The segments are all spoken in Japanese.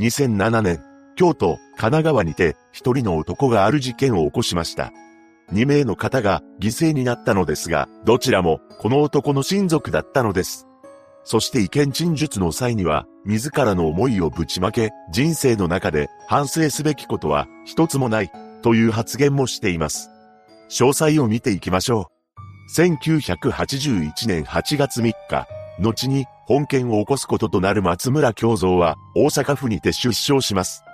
2007年、京都、神奈川にて一人の男がある事件を起こしました。2名の方が犠牲になったのですが、どちらもこの男の親族だったのです。そして意見陳述の際には、自らの思いをぶちまけ、人生の中で反省すべきことは一つもない、という発言もしています。詳細を見ていきましょう。1981年8月3日、後に本件を起こすこととなる松村京三は大阪府にて出生します。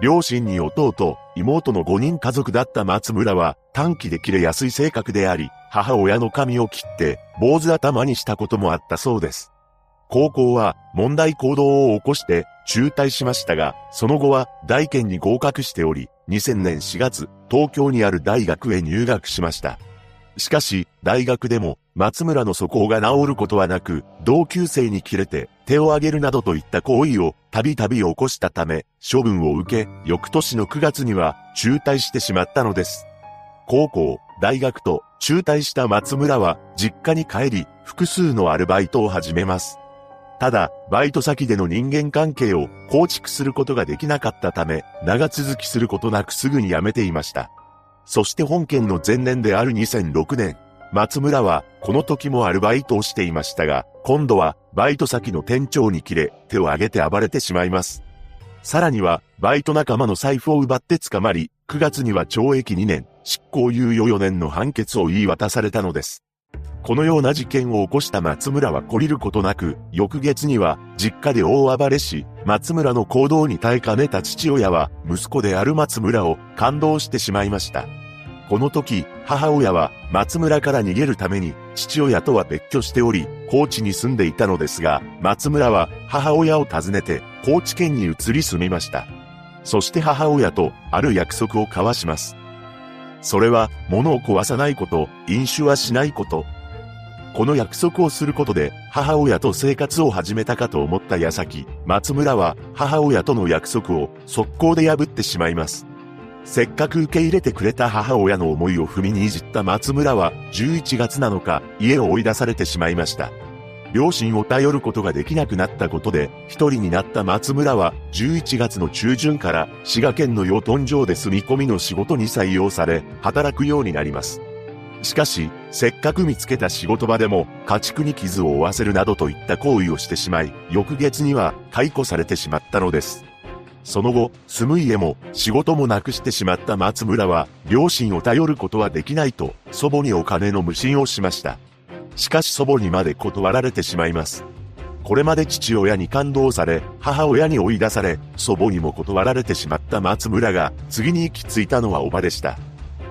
両親に弟、妹の5人家族だった松村は短期で切れやすい性格であり、母親の髪を切って坊主頭にしたこともあったそうです。高校は問題行動を起こして中退しましたが、その後は大検に合格しており、2000年4月、東京にある大学へ入学しました。しかし、大学でも松村の素行が治ることはなく、同級生に切れて手を挙げるなどといった行為をたびたび起こしたため、処分を受け、翌年の9月には中退してしまったのです。高校、大学と中退した松村は実家に帰り、複数のアルバイトを始めます。ただ、バイト先での人間関係を構築することができなかったため、長続きすることなくすぐに辞めていました。そして本件の前年である2006年、松村はこの時もアルバイトをしていましたが、今度はバイト先の店長に切れ、手を挙げて暴れてしまいます。さらには、バイト仲間の財布を奪って捕まり、9月には懲役2年、執行猶予4年の判決を言い渡されたのです。このような事件を起こした松村は懲りることなく、翌月には実家で大暴れし、松村の行動に耐えかねた父親は息子である松村を感動してしまいました。この時、母親は松村から逃げるために父親とは別居しており、高知に住んでいたのですが、松村は母親を訪ねて高知県に移り住みました。そして母親とある約束を交わします。それは物を壊さないこと、飲酒はしないこと、この約束をすることで母親と生活を始めたかと思った矢先、松村は母親との約束を速攻で破ってしまいます。せっかく受け入れてくれた母親の思いを踏みにいじった松村は11月7日家を追い出されてしまいました。両親を頼ることができなくなったことで、一人になった松村は11月の中旬から滋賀県の養豚場で住み込みの仕事に採用され、働くようになります。しかし、せっかく見つけた仕事場でも、家畜に傷を負わせるなどといった行為をしてしまい、翌月には解雇されてしまったのです。その後、住む家も仕事もなくしてしまった松村は、両親を頼ることはできないと、祖母にお金の無心をしました。しかし祖母にまで断られてしまいます。これまで父親に感動され、母親に追い出され、祖母にも断られてしまった松村が、次に行き着いたのはおばでした。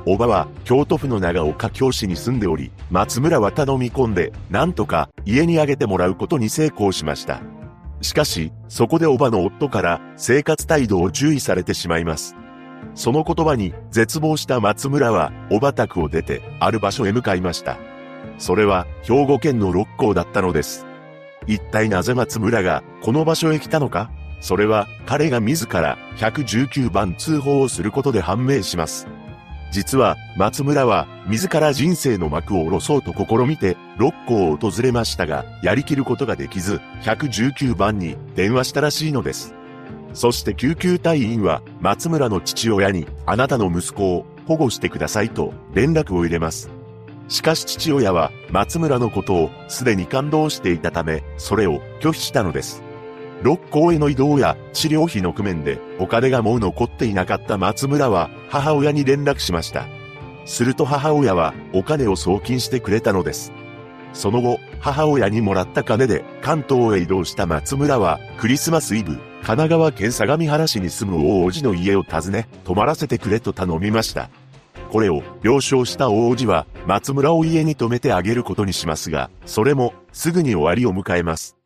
おばは京都府の長岡京市に住んでおり、松村は頼み込んで、なんとか家にあげてもらうことに成功しました。しかし、そこでおばの夫から生活態度を注意されてしまいます。その言葉に絶望した松村は、おば宅を出て、ある場所へ向かいました。それは、兵庫県の六甲だったのです。一体なぜ松村が、この場所へ来たのか？それは、彼が自ら、119番通報をすることで判明します。実は、松村は、自ら人生の幕を下ろそうと試みて、六甲を訪れましたが、やりきることができず、119番に電話したらしいのです。そして救急隊員は、松村の父親に、あなたの息子を保護してくださいと連絡を入れます。しかし父親は、松村のことをすでに感動していたため、それを拒否したのです。六甲への移動や治療費の工面でお金がもう残っていなかった松村は母親に連絡しました。すると母親はお金を送金してくれたのです。その後、母親にもらった金で関東へ移動した松村はクリスマスイブ、神奈川県相模原市に住む大叔父の家を訪ね、泊まらせてくれと頼みました。これを了承した大叔父は松村を家に泊めてあげることにしますが、それもすぐに終わりを迎えます。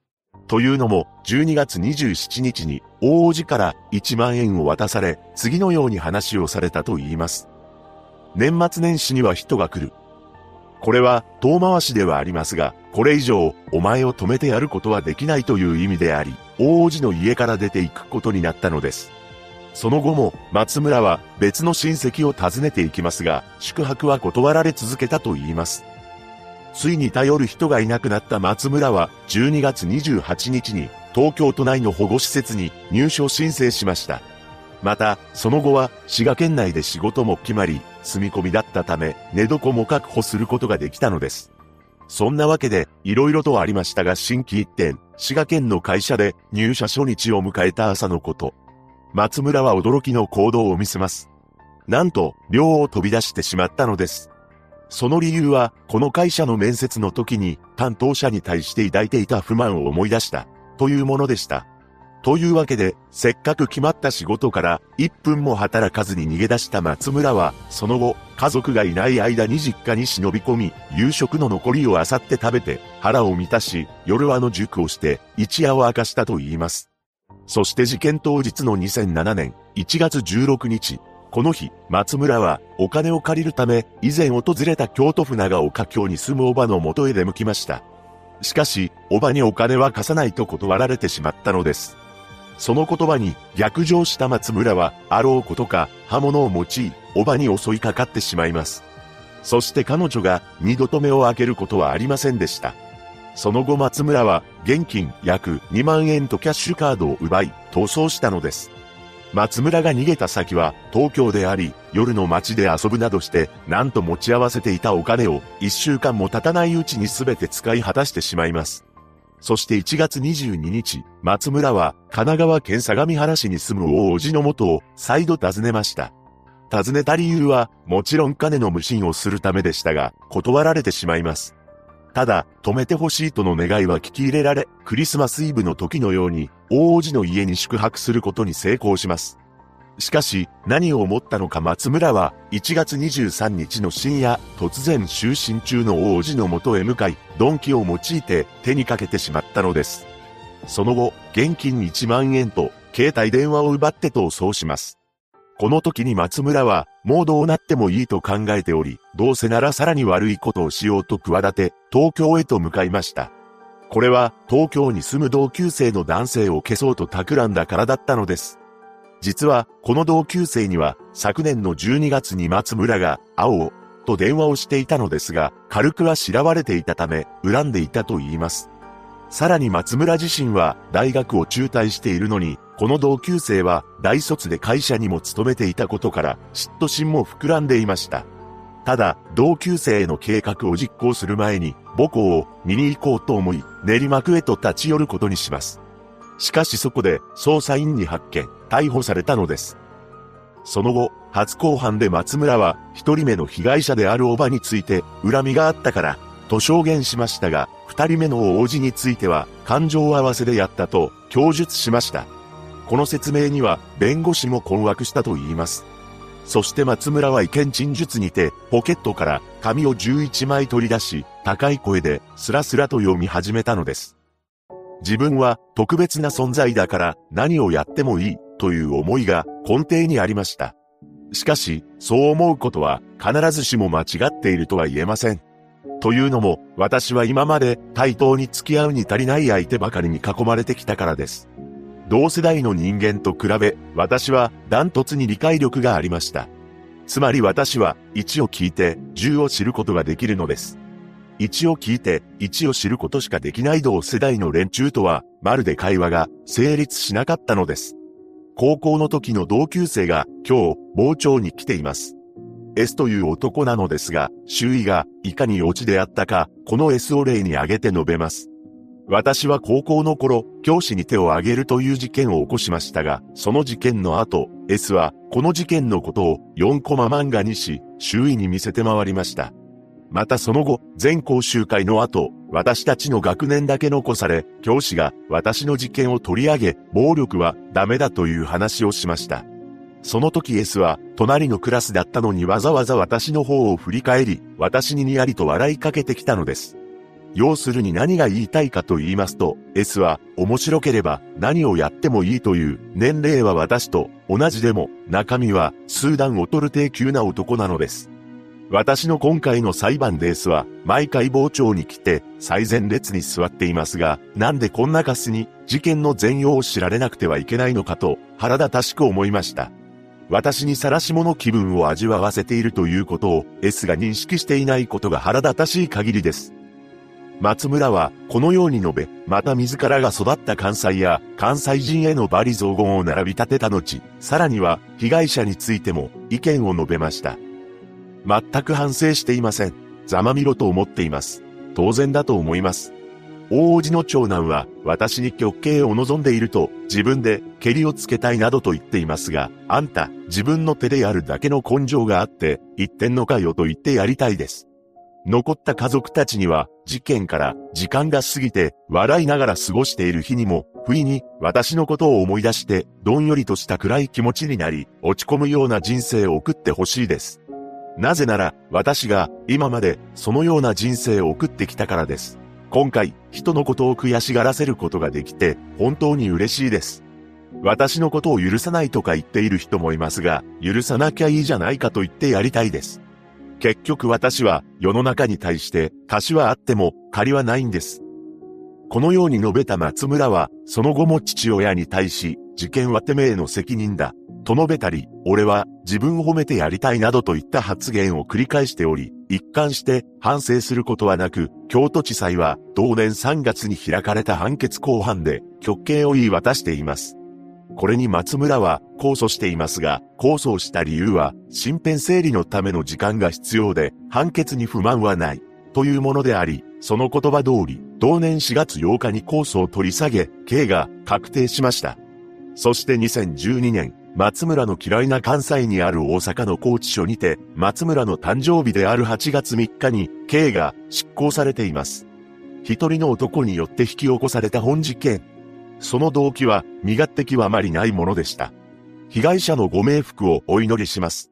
というのも、12月27日に、大王子から1万円を渡され、次のように話をされたと言います。年末年始には人が来る。これは遠回しではありますが、これ以上お前を止めてやることはできないという意味であり、大王子の家から出ていくことになったのです。その後も松村は別の親戚を訪ねていきますが、宿泊は断られ続けたと言います。ついに頼る人がいなくなった松村は12月28日に東京都内の保護施設に入所申請しました。また、その後は滋賀県内で仕事も決まり、住み込みだったため、寝床も確保することができたのです。そんなわけで、色々とありましたが新規一点、滋賀県の会社で入社初日を迎えた朝のこと。松村は驚きの行動を見せます。なんと、寮を飛び出してしまったのです。その理由は、この会社の面接の時に担当者に対して抱いていた不満を思い出した、というものでした。というわけで、せっかく決まった仕事から1分も働かずに逃げ出した松村は、その後、家族がいない間に実家に忍び込み、夕食の残りを漁って食べて、腹を満たし、夜はの塾をして、一夜を明かしたと言います。そして事件当日の2007年1月16日、この日、松村はお金を借りるため、以前訪れた京都府長岡京に住むおばの元へ出向きました。しかし、おばにお金は貸さないと断られてしまったのです。その言葉に逆上した松村は、あろうことか刃物を持ち、おばに襲いかかってしまいます。そして彼女が二度と目を開けることはありませんでした。その後松村は現金約2万円とキャッシュカードを奪い逃走したのです。松村が逃げた先は東京であり、夜の街で遊ぶなどして、なんと持ち合わせていたお金を一週間も経たないうちに全て使い果たしてしまいます。そして1月22日、松村は神奈川県相模原市に住む大叔父の元を再度訪ねました。訪ねた理由は、もちろん金の無心をするためでしたが、断られてしまいます。ただ、止めてほしいとの願いは聞き入れられ、クリスマスイブの時のように、大叔父の家に宿泊することに成功します。しかし、何を思ったのか松村は、1月23日の深夜、突然就寝中の王子の元へ向かい、鈍器を用いて手にかけてしまったのです。その後、現金1万円と、携帯電話を奪って逃走します。この時に松村は、もうどうなってもいいと考えており、どうせならさらに悪いことをしようと企て、東京へと向かいました。これは、東京に住む同級生の男性を消そうと企んだからだったのです。実は、この同級生には、昨年の12月に松村が、青を、と電話をしていたのですが、軽くは知らわれていたため、恨んでいたと言います。さらに松村自身は、大学を中退しているのに、この同級生は、大卒で会社にも勤めていたことから、嫉妬心も膨らんでいました。ただ、同級生への計画を実行する前に、母校を見に行こうと思い、練馬区へと立ち寄ることにします。しかしそこで、捜査員に発見、逮捕されたのです。その後、初公判で松村は、一人目の被害者であるおばについて、恨みがあったから、と証言しましたが、二人目の王子については、感情合わせでやったと、供述しました。この説明には、弁護士も困惑したと言います。そして松村は意見陳述にて、ポケットから紙を11枚取り出し、高い声でスラスラと読み始めたのです。自分は特別な存在だから何をやってもいいという思いが根底にありました。しかし、そう思うことは必ずしも間違っているとは言えません。というのも、私は今まで対等に付き合うに足りない相手ばかりに囲まれてきたからです。同世代の人間と比べ、私はダントツに理解力がありました。つまり私は1を聞いて10を知ることができるのです。1を聞いて1を知ることしかできない同世代の連中とは、まるで会話が成立しなかったのです。高校の時の同級生が今日、傍聴に来ています。S という男なのですが、周囲がいかに落ちであったか、この S を例に挙げて述べます。私は高校の頃、教師に手を挙げるという事件を起こしましたが、その事件の後、S は、この事件のことを4コマ漫画にし、周囲に見せて回りました。またその後、全校集会の後、私たちの学年だけ残され、教師が私の事件を取り上げ、暴力はダメだという話をしました。その時 S は、隣のクラスだったのにわざわざ私の方を振り返り、私ににやりと笑いかけてきたのです。要するに何が言いたいかと言いますと、S は面白ければ何をやってもいいという年齢は私と同じでも中身は数段劣る低級な男なのです。私の今回の裁判ですは、毎回傍聴に来て、最前列に座っていますが、なんでこんなカスに、事件の全容を知られなくてはいけないのかと、腹立たしく思いました。私に晒し者気分を味わわせているということを、S が認識していないことが腹立たしい限りです。松村はこのように述べ、また自らが育った関西や関西人への罵詈雑言を並び立てた後、さらには被害者についても意見を述べました。全く反省していません。ざまみろと思っています。当然だと思います。大王子の長男は私に極刑を望んでいると自分で蹴りをつけたいなどと言っていますが、あんた自分の手でやるだけの根性があって言ってんのかよと言ってやりたいです。残った家族たちには、事件から時間が過ぎて、笑いながら過ごしている日にも、不意に私のことを思い出して、どんよりとした暗い気持ちになり、落ち込むような人生を送ってほしいです。なぜなら、私が今までそのような人生を送ってきたからです。今回、人のことを悔しがらせることができて、本当に嬉しいです。私のことを許さないとか言っている人もいますが、許さなきゃいいじゃないかと言ってやりたいです。結局私は世の中に対して貸しはあっても借りはないんです。このように述べた松村は、その後も父親に対し、事件はてめえの責任だ、と述べたり、俺は自分を褒めてやりたいなどといった発言を繰り返しており、一貫して反省することはなく、京都地裁は同年3月に開かれた判決公判で、極刑を言い渡しています。これに松村は控訴していますが、控訴した理由は、身辺整理のための時間が必要で、判決に不満はない、というものであり、その言葉通り、同年4月8日に控訴を取り下げ、刑が確定しました。そして2012年、松村の嫌いな関西にある大阪の高知署にて、松村の誕生日である8月3日に、刑が執行されています。一人の男によって引き起こされた本事件。その動機は身勝手気はあまりないものでした。被害者のご冥福をお祈りします。